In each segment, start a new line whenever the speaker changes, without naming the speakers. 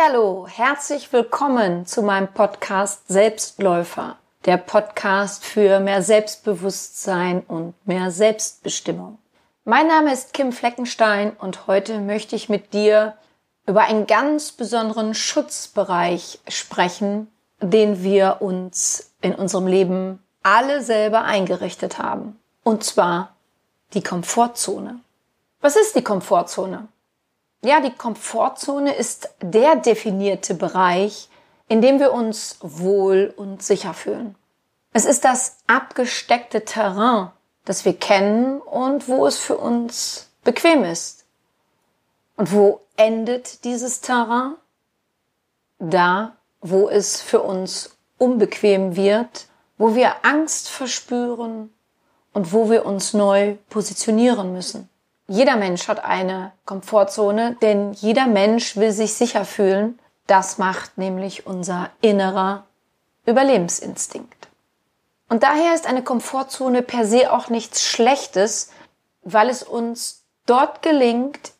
Hallo, herzlich willkommen zu meinem Podcast Selbstläufer, der Podcast für mehr Selbstbewusstsein und mehr Selbstbestimmung. Mein Name ist Kim Fleckenstein und heute möchte ich mit dir über einen ganz besonderen Schutzbereich sprechen, den wir uns in unserem Leben alle selber eingerichtet haben. Und zwar die Komfortzone. Was ist die Komfortzone? Ja, die Komfortzone ist der definierte Bereich, in dem wir uns wohl und sicher fühlen. Es ist das abgesteckte Terrain, das wir kennen und wo es für uns bequem ist. Und wo endet dieses Terrain? Da, wo es für uns unbequem wird, wo wir Angst verspüren und wo wir uns neu positionieren müssen. Jeder Mensch hat eine Komfortzone, denn jeder Mensch will sich sicher fühlen. Das macht nämlich unser innerer Überlebensinstinkt. Und daher ist eine Komfortzone per se auch nichts Schlechtes, weil es uns dort gelingt,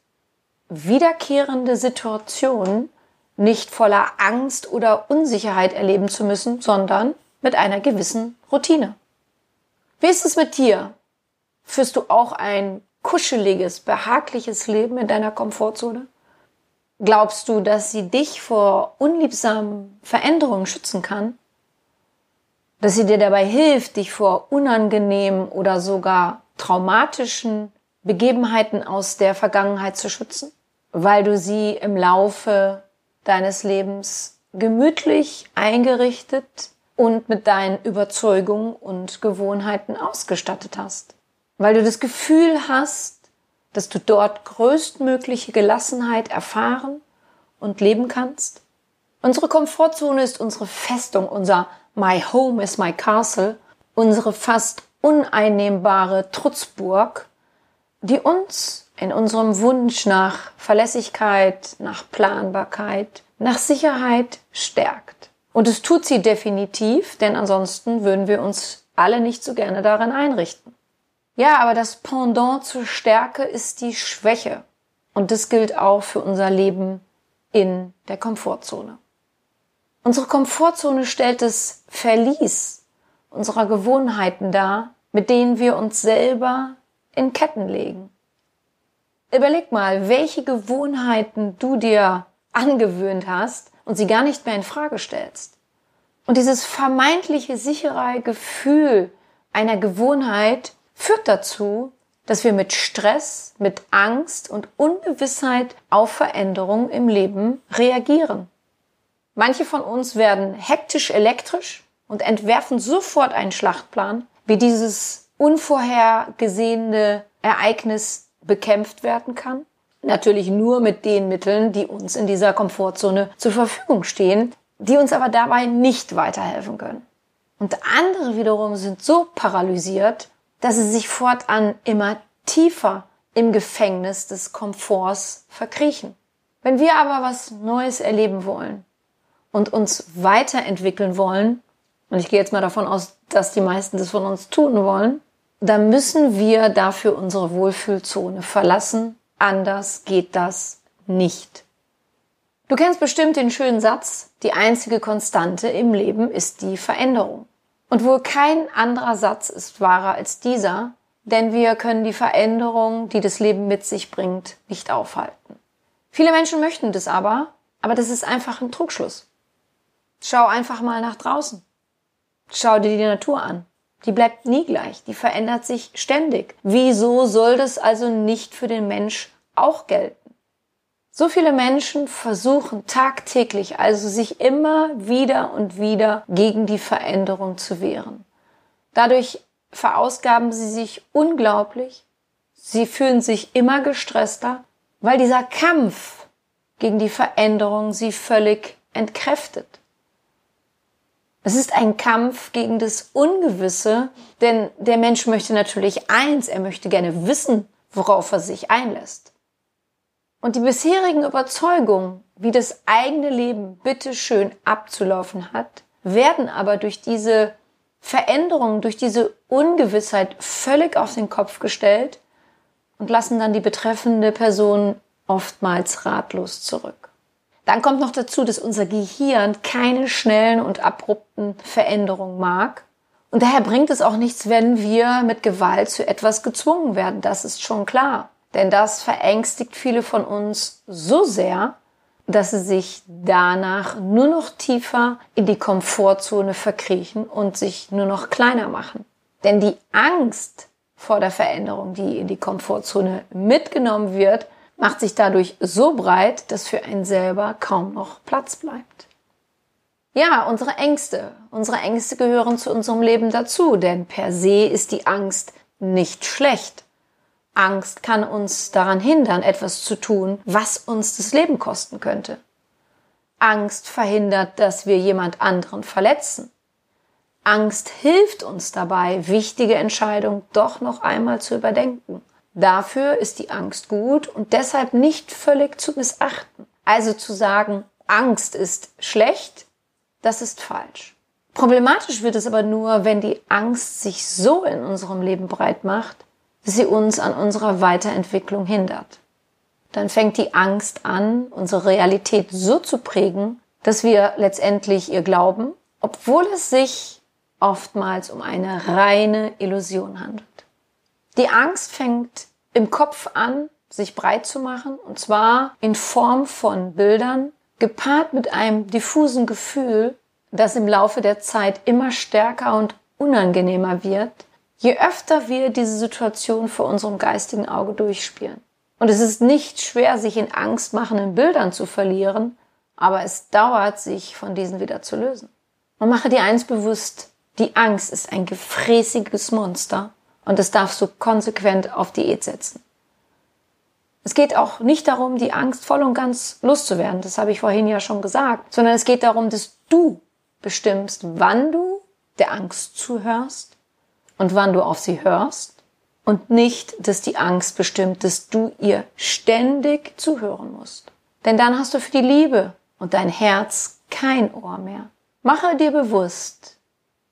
wiederkehrende Situationen nicht voller Angst oder Unsicherheit erleben zu müssen, sondern mit einer gewissen Routine. Wie ist es mit dir? Führst du auch ein kuscheliges, behagliches Leben in deiner Komfortzone? Glaubst du, dass sie dich vor unliebsamen Veränderungen schützen kann? Dass sie dir dabei hilft, dich vor unangenehmen oder sogar traumatischen Begebenheiten aus der Vergangenheit zu schützen? Weil du sie im Laufe deines Lebens gemütlich eingerichtet und mit deinen Überzeugungen und Gewohnheiten ausgestattet hast weil du das Gefühl hast, dass du dort größtmögliche Gelassenheit erfahren und leben kannst. Unsere Komfortzone ist unsere Festung, unser My Home is my Castle, unsere fast uneinnehmbare Trutzburg, die uns in unserem Wunsch nach Verlässlichkeit, nach Planbarkeit, nach Sicherheit stärkt. Und es tut sie definitiv, denn ansonsten würden wir uns alle nicht so gerne darin einrichten. Ja, aber das Pendant zur Stärke ist die Schwäche. Und das gilt auch für unser Leben in der Komfortzone. Unsere Komfortzone stellt das Verlies unserer Gewohnheiten dar, mit denen wir uns selber in Ketten legen. Überleg mal, welche Gewohnheiten du dir angewöhnt hast und sie gar nicht mehr in Frage stellst. Und dieses vermeintliche sichere Gefühl einer Gewohnheit führt dazu, dass wir mit Stress, mit Angst und Ungewissheit auf Veränderungen im Leben reagieren. Manche von uns werden hektisch elektrisch und entwerfen sofort einen Schlachtplan, wie dieses unvorhergesehene Ereignis bekämpft werden kann. Natürlich nur mit den Mitteln, die uns in dieser Komfortzone zur Verfügung stehen, die uns aber dabei nicht weiterhelfen können. Und andere wiederum sind so paralysiert, dass sie sich fortan immer tiefer im Gefängnis des Komforts verkriechen. Wenn wir aber was Neues erleben wollen und uns weiterentwickeln wollen, und ich gehe jetzt mal davon aus, dass die meisten das von uns tun wollen, dann müssen wir dafür unsere Wohlfühlzone verlassen. Anders geht das nicht. Du kennst bestimmt den schönen Satz, die einzige Konstante im Leben ist die Veränderung. Und wohl kein anderer Satz ist wahrer als dieser, denn wir können die Veränderung, die das Leben mit sich bringt, nicht aufhalten. Viele Menschen möchten das aber, aber das ist einfach ein Trugschluss. Schau einfach mal nach draußen. Schau dir die Natur an. Die bleibt nie gleich, die verändert sich ständig. Wieso soll das also nicht für den Mensch auch gelten? So viele Menschen versuchen tagtäglich also sich immer wieder und wieder gegen die Veränderung zu wehren. Dadurch verausgaben sie sich unglaublich, sie fühlen sich immer gestresster, weil dieser Kampf gegen die Veränderung sie völlig entkräftet. Es ist ein Kampf gegen das Ungewisse, denn der Mensch möchte natürlich eins, er möchte gerne wissen, worauf er sich einlässt. Und die bisherigen Überzeugungen, wie das eigene Leben bitteschön abzulaufen hat, werden aber durch diese Veränderungen, durch diese Ungewissheit völlig auf den Kopf gestellt und lassen dann die betreffende Person oftmals ratlos zurück. Dann kommt noch dazu, dass unser Gehirn keine schnellen und abrupten Veränderungen mag. Und daher bringt es auch nichts, wenn wir mit Gewalt zu etwas gezwungen werden. Das ist schon klar. Denn das verängstigt viele von uns so sehr, dass sie sich danach nur noch tiefer in die Komfortzone verkriechen und sich nur noch kleiner machen. Denn die Angst vor der Veränderung, die in die Komfortzone mitgenommen wird, macht sich dadurch so breit, dass für einen selber kaum noch Platz bleibt. Ja, unsere Ängste. Unsere Ängste gehören zu unserem Leben dazu, denn per se ist die Angst nicht schlecht. Angst kann uns daran hindern, etwas zu tun, was uns das Leben kosten könnte. Angst verhindert, dass wir jemand anderen verletzen. Angst hilft uns dabei, wichtige Entscheidungen doch noch einmal zu überdenken. Dafür ist die Angst gut und deshalb nicht völlig zu missachten. Also zu sagen, Angst ist schlecht, das ist falsch. Problematisch wird es aber nur, wenn die Angst sich so in unserem Leben breit macht, sie uns an unserer Weiterentwicklung hindert. Dann fängt die Angst an, unsere Realität so zu prägen, dass wir letztendlich ihr glauben, obwohl es sich oftmals um eine reine Illusion handelt. Die Angst fängt im Kopf an, sich breit zu machen, und zwar in Form von Bildern, gepaart mit einem diffusen Gefühl, das im Laufe der Zeit immer stärker und unangenehmer wird, je öfter wir diese Situation vor unserem geistigen Auge durchspielen. Und es ist nicht schwer, sich in angstmachenden Bildern zu verlieren, aber es dauert, sich von diesen wieder zu lösen. Und mache dir eins bewusst, die Angst ist ein gefräßiges Monster und es darfst du konsequent auf Diät setzen. Es geht auch nicht darum, die Angst voll und ganz loszuwerden, das habe ich vorhin ja schon gesagt, sondern es geht darum, dass du bestimmst, wann du der Angst zuhörst und wann du auf sie hörst und nicht, dass die Angst bestimmt, dass du ihr ständig zuhören musst. Denn dann hast du für die Liebe und dein Herz kein Ohr mehr. Mache dir bewusst,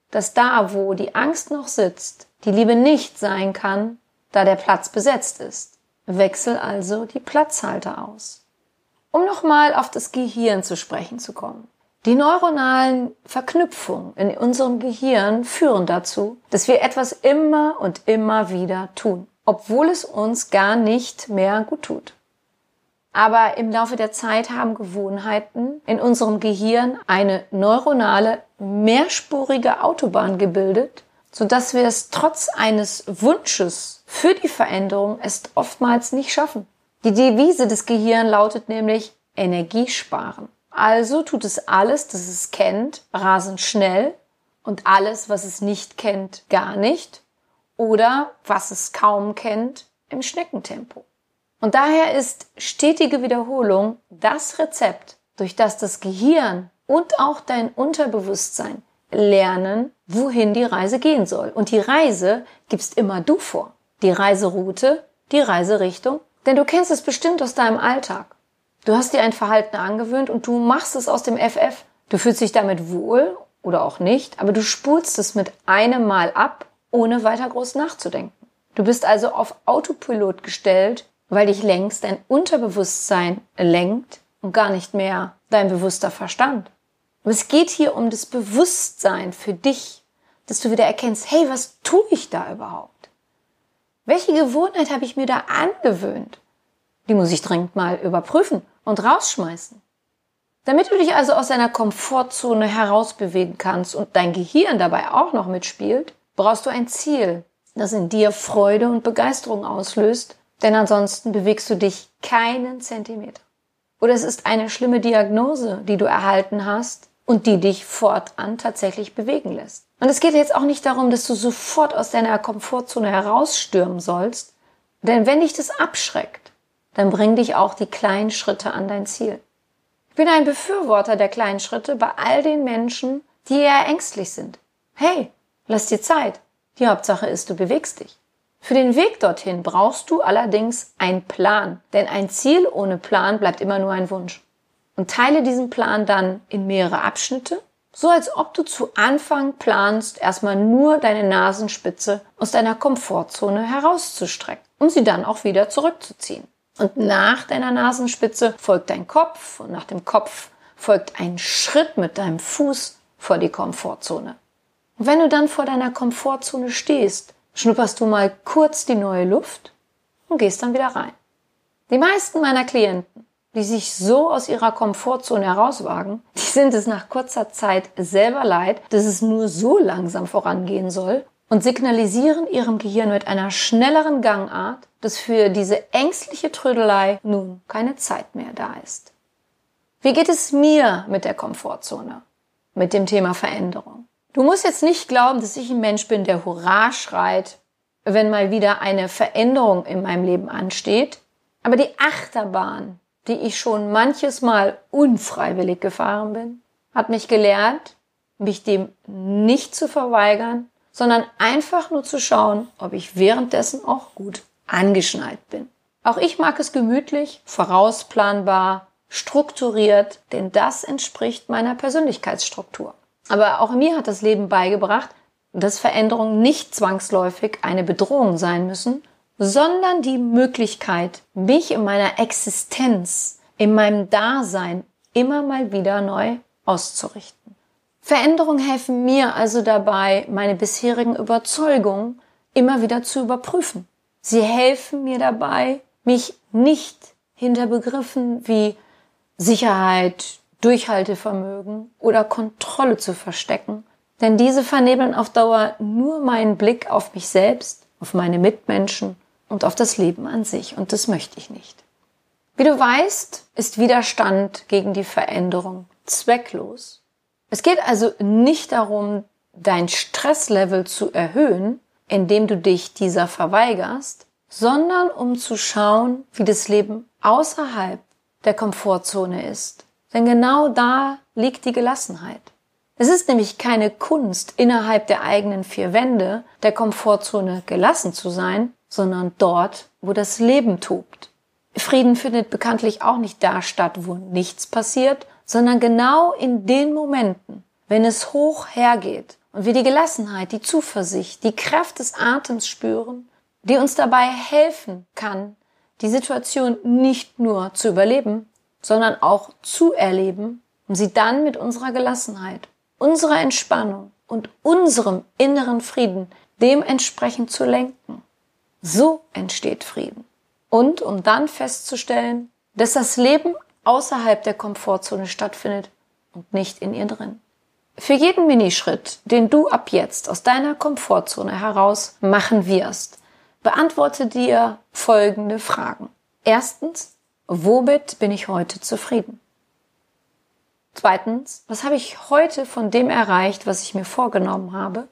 dass da, wo die Angst noch sitzt, die Liebe nicht sein kann, da der Platz besetzt ist. Wechsel also die Platzhalter aus. Um nochmal auf das Gehirn zu sprechen zu kommen. Die neuronalen Verknüpfungen in unserem Gehirn führen dazu, dass wir etwas immer und immer wieder tun, obwohl es uns gar nicht mehr gut tut. Aber im Laufe der Zeit haben Gewohnheiten in unserem Gehirn eine neuronale, mehrspurige Autobahn gebildet, sodass wir es trotz eines Wunsches für die Veränderung es oftmals nicht schaffen. Die Devise des Gehirns lautet nämlich Energie sparen. Also tut es alles, das es kennt, rasend schnell und alles, was es nicht kennt, gar nicht oder was es kaum kennt, im Schneckentempo. Und daher ist stetige Wiederholung das Rezept, durch das das Gehirn und auch dein Unterbewusstsein lernen, wohin die Reise gehen soll. Und die Reise gibst immer du vor. Die Reiseroute, die Reiserichtung, denn du kennst es bestimmt aus deinem Alltag. Du hast dir ein Verhalten angewöhnt und du machst es aus dem FF. Du fühlst dich damit wohl oder auch nicht, aber du spulst es mit einem Mal ab, ohne weiter groß nachzudenken. Du bist also auf Autopilot gestellt, weil dich längst dein Unterbewusstsein lenkt und gar nicht mehr dein bewusster Verstand. Und es geht hier um das Bewusstsein für dich, dass du wieder erkennst, hey, was tue ich da überhaupt? Welche Gewohnheit habe ich mir da angewöhnt? Die muss ich dringend mal überprüfen und rausschmeißen. Damit du dich also aus deiner Komfortzone herausbewegen kannst und dein Gehirn dabei auch noch mitspielt, brauchst du ein Ziel, das in dir Freude und Begeisterung auslöst, denn ansonsten bewegst du dich keinen Zentimeter. Oder es ist eine schlimme Diagnose, die du erhalten hast und die dich fortan tatsächlich bewegen lässt. Und es geht jetzt auch nicht darum, dass du sofort aus deiner Komfortzone herausstürmen sollst, denn wenn dich das abschreckt, dann bring dich auch die kleinen Schritte an dein Ziel. Ich bin ein Befürworter der kleinen Schritte bei all den Menschen, die eher ängstlich sind. Hey, lass dir Zeit. Die Hauptsache ist, du bewegst dich. Für den Weg dorthin brauchst du allerdings einen Plan, denn ein Ziel ohne Plan bleibt immer nur ein Wunsch. Und teile diesen Plan dann in mehrere Abschnitte, so als ob du zu Anfang planst, erstmal nur deine Nasenspitze aus deiner Komfortzone herauszustrecken, um sie dann auch wieder zurückzuziehen. Und nach deiner Nasenspitze folgt dein Kopf und nach dem Kopf folgt ein Schritt mit deinem Fuß vor die Komfortzone. Und wenn du dann vor deiner Komfortzone stehst, schnupperst du mal kurz die neue Luft und gehst dann wieder rein. Die meisten meiner Klienten, die sich so aus ihrer Komfortzone herauswagen, die sind es nach kurzer Zeit selber leid, dass es nur so langsam vorangehen soll und signalisieren ihrem Gehirn mit einer schnelleren Gangart, dass für diese ängstliche Trödelei nun keine Zeit mehr da ist. Wie geht es mir mit der Komfortzone? Mit dem Thema Veränderung? Du musst jetzt nicht glauben, dass ich ein Mensch bin, der Hurra schreit, wenn mal wieder eine Veränderung in meinem Leben ansteht. Aber die Achterbahn, die ich schon manches Mal unfreiwillig gefahren bin, hat mich gelehrt, mich dem nicht zu verweigern, sondern einfach nur zu schauen, ob ich währenddessen auch gut angeschnallt bin. Auch ich mag es gemütlich, vorausplanbar, strukturiert, denn das entspricht meiner Persönlichkeitsstruktur. Aber auch mir hat das Leben beigebracht, dass Veränderungen nicht zwangsläufig eine Bedrohung sein müssen, sondern die Möglichkeit, mich in meiner Existenz, in meinem Dasein immer mal wieder neu auszurichten. Veränderungen helfen mir also dabei, meine bisherigen Überzeugungen immer wieder zu überprüfen. Sie helfen mir dabei, mich nicht hinter Begriffen wie Sicherheit, Durchhaltevermögen oder Kontrolle zu verstecken, denn diese vernebeln auf Dauer nur meinen Blick auf mich selbst, auf meine Mitmenschen und auf das Leben an sich und das möchte ich nicht. Wie du weißt, ist Widerstand gegen die Veränderung zwecklos. Es geht also nicht darum, dein Stresslevel zu erhöhen, indem du dich dieser verweigerst, sondern um zu schauen, wie das Leben außerhalb der Komfortzone ist denn genau da liegt die Gelassenheit. Es ist nämlich keine Kunst, innerhalb der eigenen vier Wände der Komfortzone gelassen zu sein, sondern dort, wo das Leben tobt. Frieden findet bekanntlich auch nicht da statt, wo nichts passiert, sondern genau in den Momenten, wenn es hoch hergeht und wir die Gelassenheit, die Zuversicht, die Kraft des Atems spüren, die uns dabei helfen kann, die Situation nicht nur zu überleben, sondern auch zu erleben, um sie dann mit unserer Gelassenheit, unserer Entspannung und unserem inneren Frieden dementsprechend zu lenken. So entsteht Frieden. Und um dann festzustellen, dass das Leben außerhalb der Komfortzone stattfindet und nicht in ihr drin. Für jeden Minischritt, den du ab jetzt aus deiner Komfortzone heraus machen wirst, beantworte dir folgende Fragen. Erstens, Womit bin ich heute zufrieden? Zweitens, was habe ich heute von dem erreicht, was ich mir vorgenommen habe?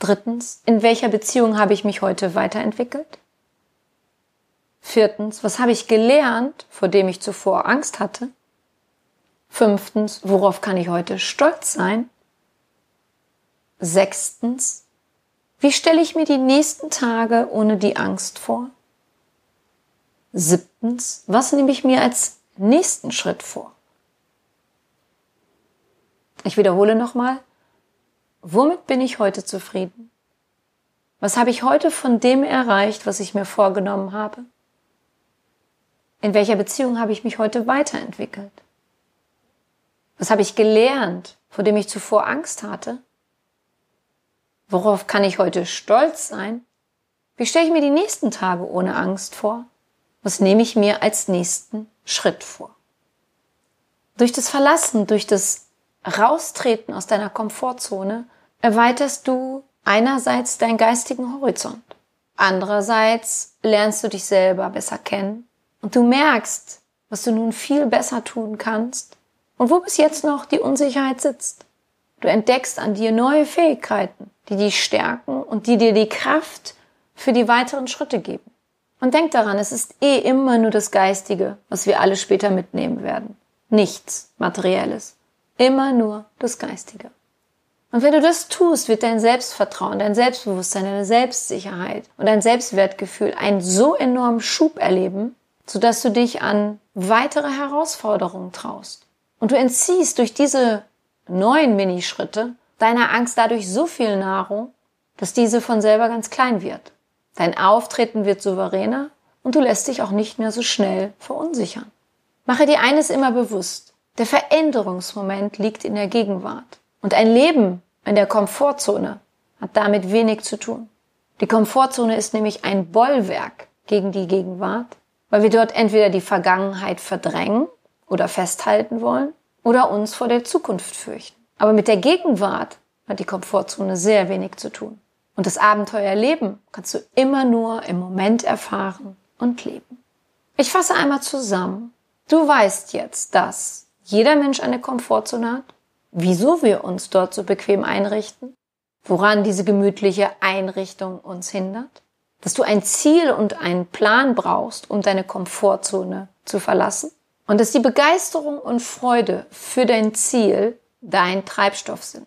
Drittens, in welcher Beziehung habe ich mich heute weiterentwickelt? Viertens, was habe ich gelernt, vor dem ich zuvor Angst hatte? Fünftens, worauf kann ich heute stolz sein? Sechstens, wie stelle ich mir die nächsten Tage ohne die Angst vor? Siebtens, was nehme ich mir als nächsten Schritt vor? Ich wiederhole nochmal, womit bin ich heute zufrieden? Was habe ich heute von dem erreicht, was ich mir vorgenommen habe? In welcher Beziehung habe ich mich heute weiterentwickelt? Was habe ich gelernt, vor dem ich zuvor Angst hatte? Worauf kann ich heute stolz sein? Wie stelle ich mir die nächsten Tage ohne Angst vor? Was nehme ich mir als nächsten Schritt vor? Durch das Verlassen, durch das Raustreten aus deiner Komfortzone erweiterst du einerseits deinen geistigen Horizont. Andererseits lernst du dich selber besser kennen und du merkst, was du nun viel besser tun kannst und wo bis jetzt noch die Unsicherheit sitzt. Du entdeckst an dir neue Fähigkeiten, die dich stärken und die dir die Kraft für die weiteren Schritte geben. Und denk daran, es ist eh immer nur das Geistige, was wir alle später mitnehmen werden. Nichts Materielles. Immer nur das Geistige. Und wenn du das tust, wird dein Selbstvertrauen, dein Selbstbewusstsein, deine Selbstsicherheit und dein Selbstwertgefühl einen so enormen Schub erleben, sodass du dich an weitere Herausforderungen traust. Und du entziehst durch diese neuen Minischritte deiner Angst dadurch so viel Nahrung, dass diese von selber ganz klein wird. Dein Auftreten wird souveräner und du lässt dich auch nicht mehr so schnell verunsichern. Mache dir eines immer bewusst. Der Veränderungsmoment liegt in der Gegenwart. Und ein Leben in der Komfortzone hat damit wenig zu tun. Die Komfortzone ist nämlich ein Bollwerk gegen die Gegenwart, weil wir dort entweder die Vergangenheit verdrängen oder festhalten wollen oder uns vor der Zukunft fürchten. Aber mit der Gegenwart hat die Komfortzone sehr wenig zu tun. Und das Abenteuerleben kannst du immer nur im Moment erfahren und leben. Ich fasse einmal zusammen. Du weißt jetzt, dass jeder Mensch eine Komfortzone hat, wieso wir uns dort so bequem einrichten, woran diese gemütliche Einrichtung uns hindert, dass du ein Ziel und einen Plan brauchst, um deine Komfortzone zu verlassen und dass die Begeisterung und Freude für dein Ziel dein Treibstoff sind.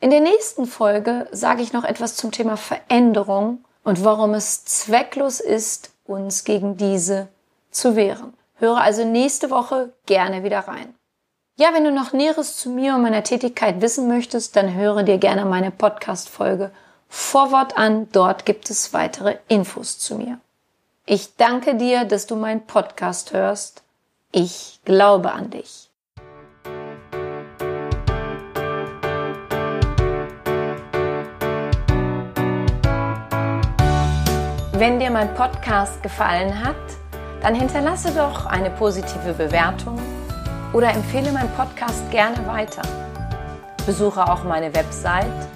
In der nächsten Folge sage ich noch etwas zum Thema Veränderung und warum es zwecklos ist, uns gegen diese zu wehren. Höre also nächste Woche gerne wieder rein. Ja, wenn du noch Näheres zu mir und meiner Tätigkeit wissen möchtest, dann höre dir gerne meine Podcast-Folge Vorwort an. Dort gibt es weitere Infos zu mir. Ich danke dir, dass du meinen Podcast hörst. Ich glaube an dich. Wenn dir mein Podcast gefallen hat, dann hinterlasse doch eine positive Bewertung oder empfehle meinen Podcast gerne weiter. Besuche auch meine Website